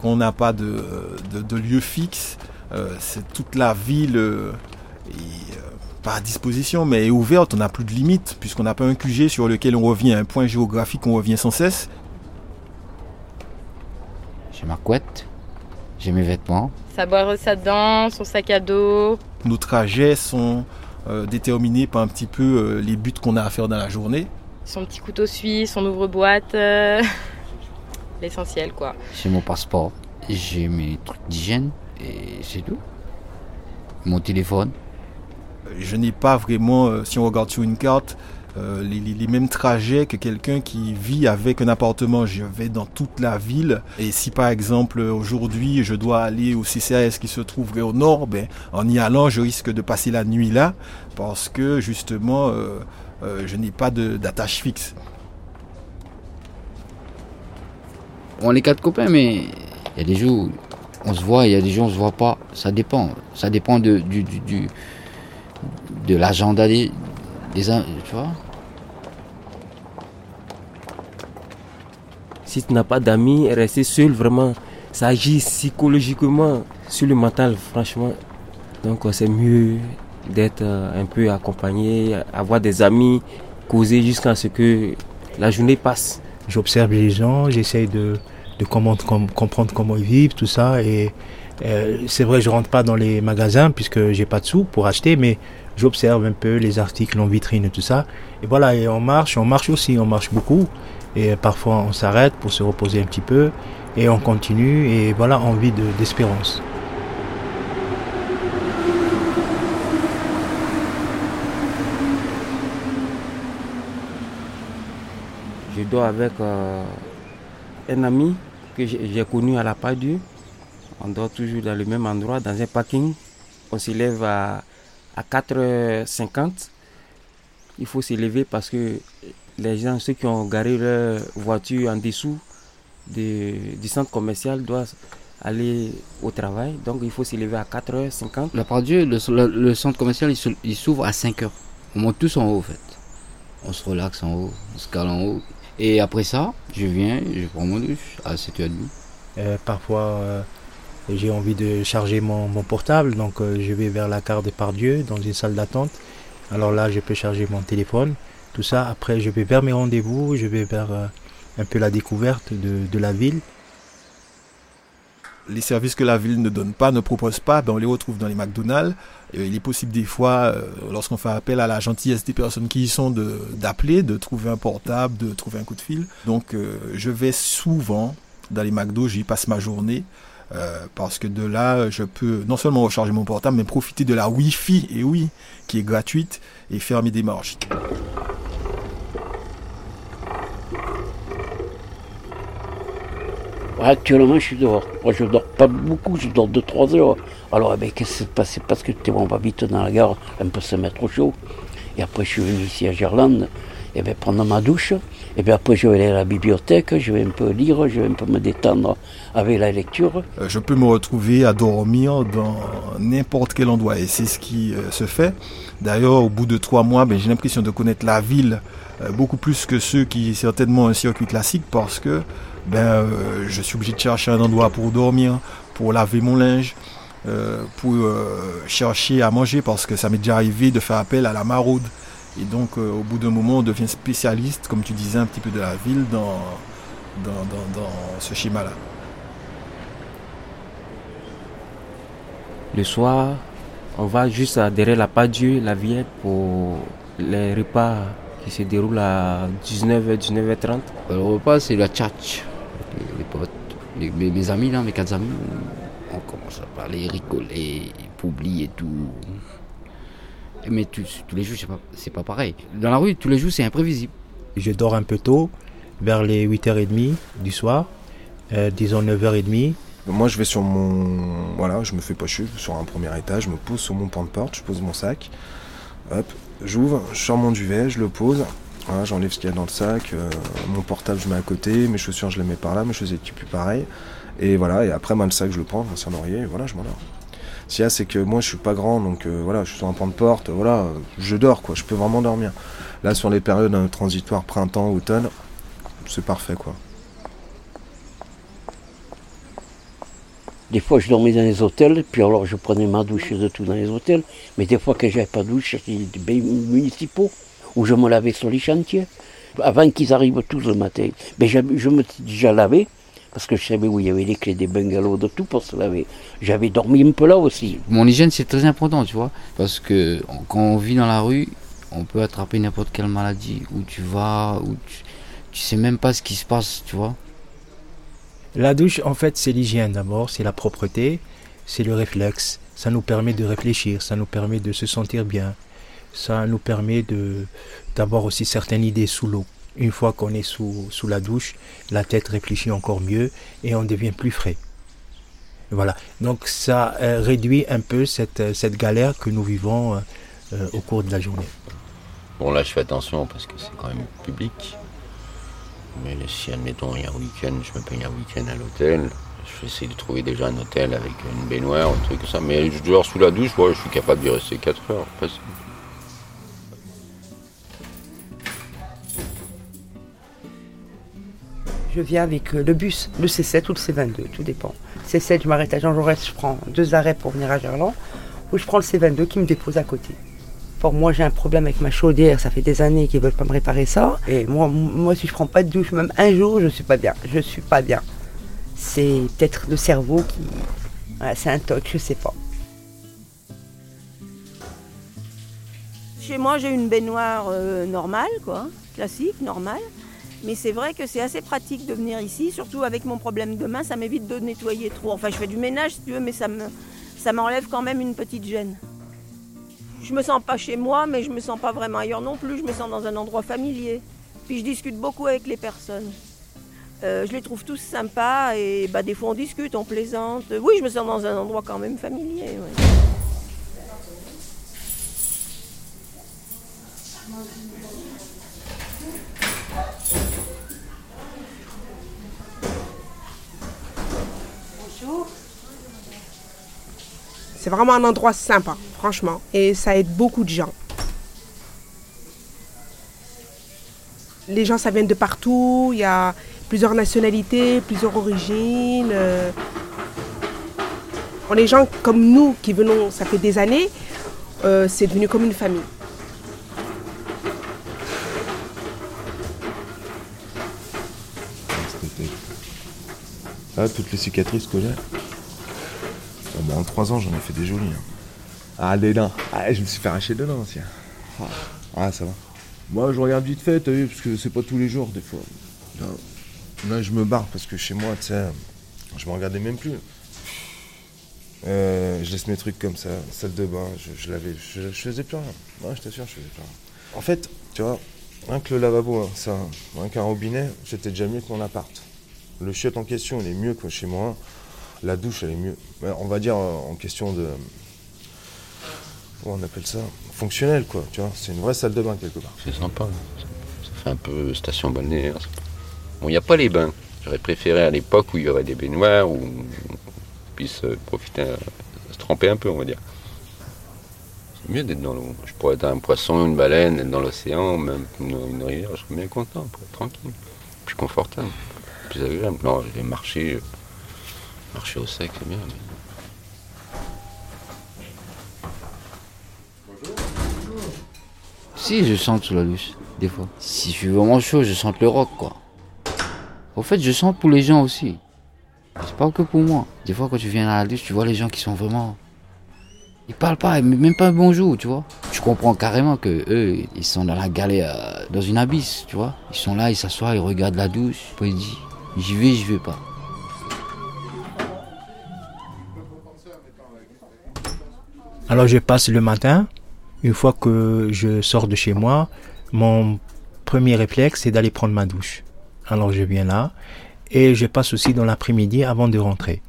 qu'on n'a pas de, de, lieu fixe, c'est toute la ville est pas à disposition, mais est ouverte, on n'a plus de limites, puisqu'on n'a pas un QG sur lequel on revient, un point géographique on revient sans cesse. J'ai ma couette, j'ai mes vêtements. Sa boire sa dent, son sac à dos. Nos trajets sont euh, déterminés par un petit peu euh, les buts qu'on a à faire dans la journée. Son petit couteau suisse, son ouvre-boîte, euh, l'essentiel quoi. J'ai mon passeport, j'ai mes trucs d'hygiène et c'est tout. Mon téléphone je n'ai pas vraiment, euh, si on regarde sur une carte, euh, les, mêmes trajets que quelqu'un qui vit avec un appartement. Je vais dans toute la ville. Et si par exemple aujourd'hui je dois aller au CCAS qui se trouverait au nord, ben, en y allant je risque de passer la nuit là parce que justement euh, je n'ai pas d'attache fixe. On est quatre copains mais il y a des jours où on se voit, il y a des jours où on se voit pas. Ça dépend. Ça dépend de, du, du de l'agenda des, des tu vois Si tu n'as pas d'amis, rester seul, vraiment, ça agit psychologiquement sur le mental, franchement. Donc c'est mieux d'être euh, un peu accompagné, avoir des amis, causer jusqu'à ce que la journée passe. J'observe les gens, j'essaye de, de comprendre comment ils vivent, tout ça. Et euh, c'est vrai, je rentre pas dans les magasins puisque j'ai pas de sous pour acheter, mais j'observe un peu les articles en vitrine et tout ça. Et voilà, et on marche, on marche aussi, on marche beaucoup. Et parfois on s'arrête pour se reposer un petit peu et on continue et voilà, envie d'espérance. Je dors avec euh, un ami que j'ai connu à la Padue. On dort toujours dans le même endroit, dans un parking. On s'élève à à 4h50, il faut s'élever parce que les gens, ceux qui ont garé leur voiture en dessous du centre commercial doivent aller au travail. Donc il faut s'élever à 4h50. La part Dieu, le, centre commercial, il s'ouvre à 5h. On monte tous en haut, en fait. On se relaxe en haut, on se cale en haut. Et après ça, je viens, je prends mon douche à 7h30. Euh, parfois, euh, j'ai envie de charger mon, portable, donc euh, je vais vers la carte de Pardieu dans une salle d'attente. Alors là, je peux charger mon téléphone, tout ça. Après, je vais vers mes rendez-vous, je vais vers un peu la découverte de, la ville. Les services que la ville ne donne pas, ne propose pas, ben on les retrouve dans les McDonald's. il est possible des fois, euh, lorsqu'on fait appel à la gentillesse des personnes qui y sont, d'appeler, de, trouver un portable, de trouver un coup de fil. Donc je vais souvent dans les McDo, j'y passe ma journée. Euh, parce que de là, je peux non seulement recharger mon portable, mais profiter de la Wi-Fi, et oui, qui est gratuite, et faire mes démarches. Actuellement, je suis dehors. Moi, je dors pas beaucoup, je dors 2-3 heures. Alors, eh ben, qu'est-ce qui s'est passé? Parce que tu on va vite dans la gare, un peu se mettre au chaud. Et après, je suis venu ici à Gerland, et bien, prendre ma douche. Et puis après, je vais aller à la bibliothèque, je vais un peu lire, je vais un peu me détendre avec la lecture. Euh, je peux me retrouver à dormir dans n'importe quel endroit et c'est ce qui euh, se fait. D'ailleurs, au bout de trois mois, ben, j'ai l'impression de connaître la ville euh, beaucoup plus que ceux qui certainement un circuit classique parce que ben, je suis obligé de chercher un endroit pour dormir, pour laver mon linge. pour chercher à manger parce que ça m'est déjà arrivé de faire appel à la maraude et donc, euh, au bout d'un moment, on devient spécialiste, comme tu disais, un petit peu de la ville dans, dans, ce schéma-là. Le soir, on va juste derrière la Padieu, la Viette, pour les repas qui se déroulent à 19h, 19h30. Le repas, c'est la tchatch. Les, potes, mes, amis, là, mes quatre amis, on commence à parler, rigoler, publier et tout. Mais tous les jours, c'est pas, pas pareil. Dans la rue, tous les jours, c'est imprévisible. Je dors un peu tôt, vers les 8h30 du soir, euh, disons 9h30. Moi, je vais sur mon. Voilà, je me fais pas chier, sur un premier étage, je me pose sur mon pan de porte, je pose mon sac. Hop, j'ouvre, je sors mon duvet, je le pose. Voilà, j'enlève ce qu'il y a dans le sac. Euh, mon portable, je mets à côté. Mes chaussures, je les mets par là. Mes chaussettes, plus pareil. Et voilà, et après, moi, le sac, je le prends, c'est un oreiller, et voilà, je m'en dors. Ce qu'il y a, c'est que moi, je suis pas grand, donc euh, voilà, je suis sur un point de porte, voilà, je dors, quoi, je peux vraiment dormir. Là, sur les périodes hein, transitoires printemps, automne, c'est parfait, quoi. Des fois, je dormais dans les hôtels, puis alors je prenais ma douche de tout dans les hôtels. Mais des fois, que j'avais pas de douche, c'était des bains municipaux, où je me lavais sur les chantiers, avant qu'ils arrivent tous le matin. Mais je, me suis déjà lavé, parce que je savais où il y avait les clés des bungalows, de tout pour se laver. J'avais dormi un peu là aussi. Mon hygiène, c'est très important, tu vois. Parce que quand on vit dans la rue, on peut attraper n'importe quelle maladie. Où tu vas, où tu, tu sais même pas ce qui se passe, tu vois. La douche, en fait, c'est l'hygiène d'abord, c'est la propreté, c'est le réflexe. Ça nous permet de réfléchir, ça nous permet de se sentir bien. Ça nous permet d'avoir aussi certaines idées sous l'eau. Une fois qu'on est sous, la douche, la tête réfléchit encore mieux et on devient plus frais. Voilà. Donc ça euh, réduit un peu cette, cette galère que nous vivons euh, euh, au cours de la journée. Bon là je fais attention parce que c'est quand même public. Mais si, admettons, il y a un week-end, je me paye un week-end à l'hôtel, je vais essayer de trouver déjà un hôtel avec une baignoire, un truc comme ça. Mais je dors sous la douche, je suis capable d'y rester 4 heures. facile. Je viens avec euh, le bus, le C7 ou le C22, tout dépend. C7, je m'arrête à Jean Jaurès, je prends deux arrêts pour venir à Gerland, ou je prends le C22 qui me dépose à côté. Pour moi, j'ai un problème avec ma chaudière, ça fait des années qu'ils veulent pas me réparer ça. Et moi, moi, si je prends pas de douche, même un jour, je suis pas bien. Je suis pas bien. C'est peut-être le cerveau qui. Voilà, c'est un toc, je sais pas. Chez moi, j'ai une baignoire euh, normale, quoi, classique, normale. Mais c'est vrai que c'est assez pratique de venir ici, surtout avec mon problème de main, ça m'évite de nettoyer trop. Enfin, je fais du ménage si tu veux, mais ça me, ça m'enlève quand même une petite gêne. Je me sens pas chez moi, mais je me sens pas vraiment ailleurs non plus. Je me sens dans un endroit familier. Puis je discute beaucoup avec les personnes. Euh, je les trouve tous sympas et bah, des fois on discute, on plaisante. Oui, je me sens dans un endroit quand même familier. ouais. C'est vraiment un endroit sympa, franchement. Et ça aide beaucoup de gens. Les gens, ça vient de partout. Il y a plusieurs nationalités, plusieurs origines. euh. Pour les gens comme nous qui venons, ça fait des années, euh, c'est devenu comme une famille. Ah, toutes les cicatrices que j'ai. Ah bah, en 3 ans, j'en ai fait des jolies. hein. Ah, des dents. Ah, je me suis fait arracher deux dents aussi. hein. Ah, ça va. Moi, je regarde vite fait, t'as vu, parce que c'est pas tous les jours, des fois. Là, là, je me barre, parce que chez moi, tu sais, je me regardais même plus. Euh, je laisse mes trucs comme ça, salle de bain, je, je lavais, je, je faisais plus rien. Ouais, je t'assure, je faisais plus rien. En fait, tu vois, rien que le lavabo, hein, ça, rien qu'un robinet, c'était déjà mieux que mon appart. Le chiotte en question, il est mieux que chez moi. La douche, elle est mieux. On va dire euh, en question de. On appelle ça Fonctionnel, quoi. Tu vois, c'est une vraie salle de bain quelque part. C'est sympa. Ça, fait un peu station balnéaire. Bon, il n'y a pas les bains. J'aurais préféré à l'époque où il y aurait des baignoires, où on puisse euh, profiter, euh, se tremper un peu, on va dire. C'est mieux d'être dans l'eau. Je pourrais être un poisson, une baleine, être dans l'océan, même une, rivière, je serais bien content, tranquille. Plus confortable, plus agréable. Non, je vais marcher, euh, marcher au sec, c'est bien. Si, je sens sous la douche, des fois. Si je suis vraiment chaud, je sens le rock, quoi. Au fait, je sens pour les gens aussi. C'est pas que pour moi. Des fois, quand tu viens à la douche, tu vois les gens qui sont vraiment. Ils parlent pas, même pas un bonjour, tu vois. Tu comprends carrément que eux, ils sont dans la galère, euh, dans une abysse, tu vois. Ils sont là, ils s'assoient, ils regardent la douche. Puis ils disent, j'y vais, j'y vais pas. Alors je passe le matin, une fois que je sors de chez moi, mon premier réflexe c'est d'aller prendre ma douche. Alors je viens là et je passe aussi dans l'après-midi avant de rentrer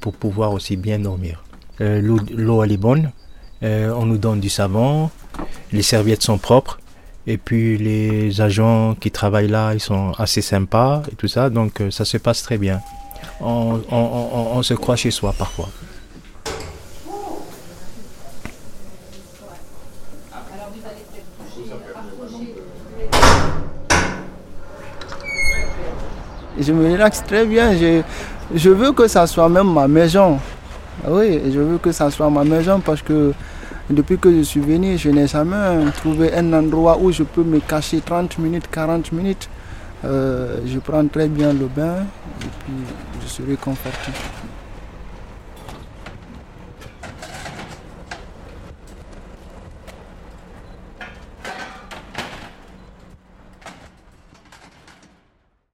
pour pouvoir aussi bien dormir. Euh, L'eau elle est bonne, euh, on nous donne du savon, les serviettes sont propres et puis les agents qui travaillent là ils sont assez sympas et tout ça donc euh, ça se passe très bien. On- on- on se croit chez soi parfois. Je me relaxe très bien. Je, Je veux que ça soit même ma maison. Oui, je veux que ça soit ma maison parce que depuis que je suis venu, je n'ai jamais trouvé un endroit où je peux me cacher 30 minutes, 40 minutes. Euh, je prends très bien le bain et puis je serai confortable.